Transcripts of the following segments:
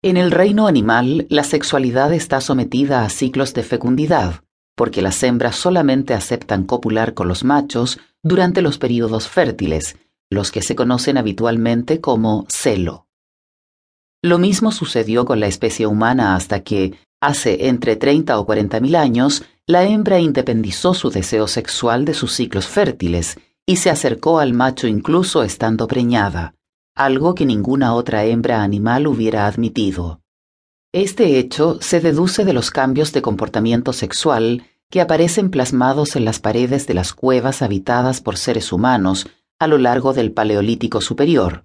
En el reino animal, la sexualidad está sometida a ciclos de fecundidad, porque las hembras solamente aceptan copular con los machos durante los períodos fértiles, los que se conocen habitualmente como celo. Lo mismo sucedió con la especie humana hasta que, hace entre 30 o 40 mil años, la hembra independizó su deseo sexual de sus ciclos fértiles y se acercó al macho incluso estando preñada algo que ninguna otra hembra animal hubiera admitido. Este hecho se deduce de los cambios de comportamiento sexual que aparecen plasmados en las paredes de las cuevas habitadas por seres humanos a lo largo del Paleolítico Superior.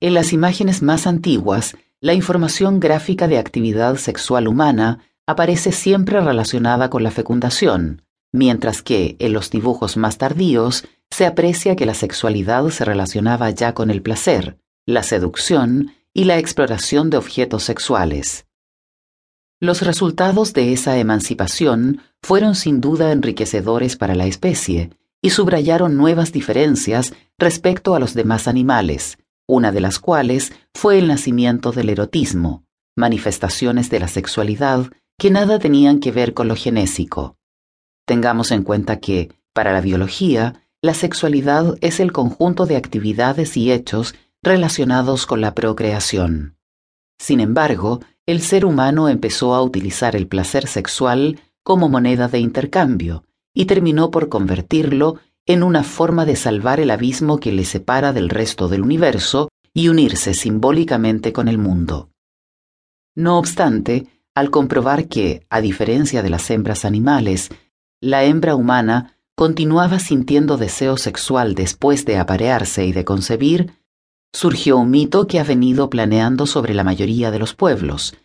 En las imágenes más antiguas, la información gráfica de actividad sexual humana aparece siempre relacionada con la fecundación, mientras que en los dibujos más tardíos se aprecia que la sexualidad se relacionaba ya con el placer, la seducción y la exploración de objetos sexuales. Los resultados de esa emancipación fueron sin duda enriquecedores para la especie y subrayaron nuevas diferencias respecto a los demás animales, una de las cuales fue el nacimiento del erotismo, manifestaciones de la sexualidad que nada tenían que ver con lo genésico. Tengamos en cuenta que, para la biología, la sexualidad es el conjunto de actividades y hechos relacionados con la procreación. Sin embargo, el ser humano empezó a utilizar el placer sexual como moneda de intercambio y terminó por convertirlo en una forma de salvar el abismo que le separa del resto del universo y unirse simbólicamente con el mundo. No obstante, al comprobar que, a diferencia de las hembras animales, la hembra humana continuaba sintiendo deseo sexual después de aparearse y de concebir, surgió un mito que ha venido planeando sobre la mayoría de los pueblos,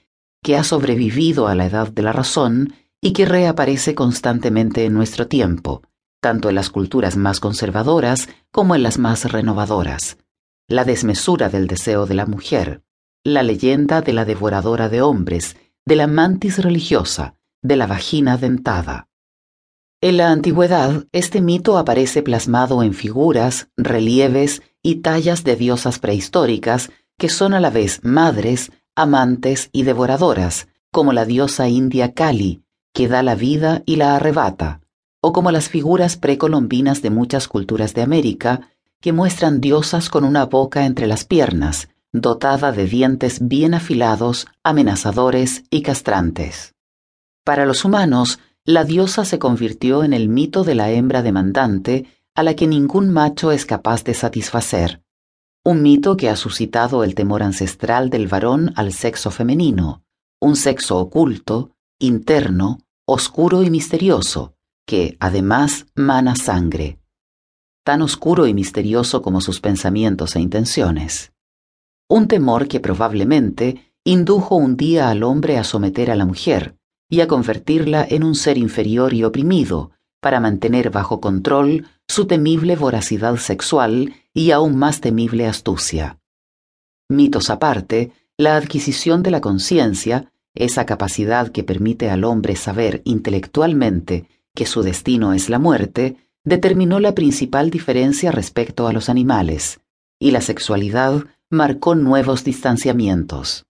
que ha sobrevivido a la edad de la razón y que reaparece constantemente en nuestro tiempo, tanto en las culturas más conservadoras como en las más renovadoras. La desmesura del deseo de la mujer, la leyenda de la devoradora de hombres, de la mantis religiosa, de la vagina dentada. En la antigüedad, este mito aparece plasmado en figuras, relieves y tallas de diosas prehistóricas que son a la vez madres, amantes y devoradoras, como la diosa india Kali, que da la vida y la arrebata, o como las figuras precolombinas de muchas culturas de América, que muestran diosas con una boca entre las piernas, dotada de dientes bien afilados, amenazadores y castrantes. Para los humanos, la diosa se convirtió en el mito de la hembra demandante a la que ningún macho es capaz de satisfacer, un mito que ha suscitado el temor ancestral del varón al sexo femenino, un sexo oculto, interno, oscuro y misterioso, que, además, mana sangre, tan oscuro y misterioso como sus pensamientos e intenciones. Un temor que probablemente indujo un día al hombre a someter a la mujer, y a convertirla en un ser inferior y oprimido, para mantener bajo control su temible voracidad sexual y aún más temible astucia. Mitos aparte, la adquisición de la conciencia, esa capacidad que permite al hombre saber intelectualmente que su destino es la muerte, determinó la principal diferencia respecto a los animales, y la sexualidad marcó nuevos distanciamientos.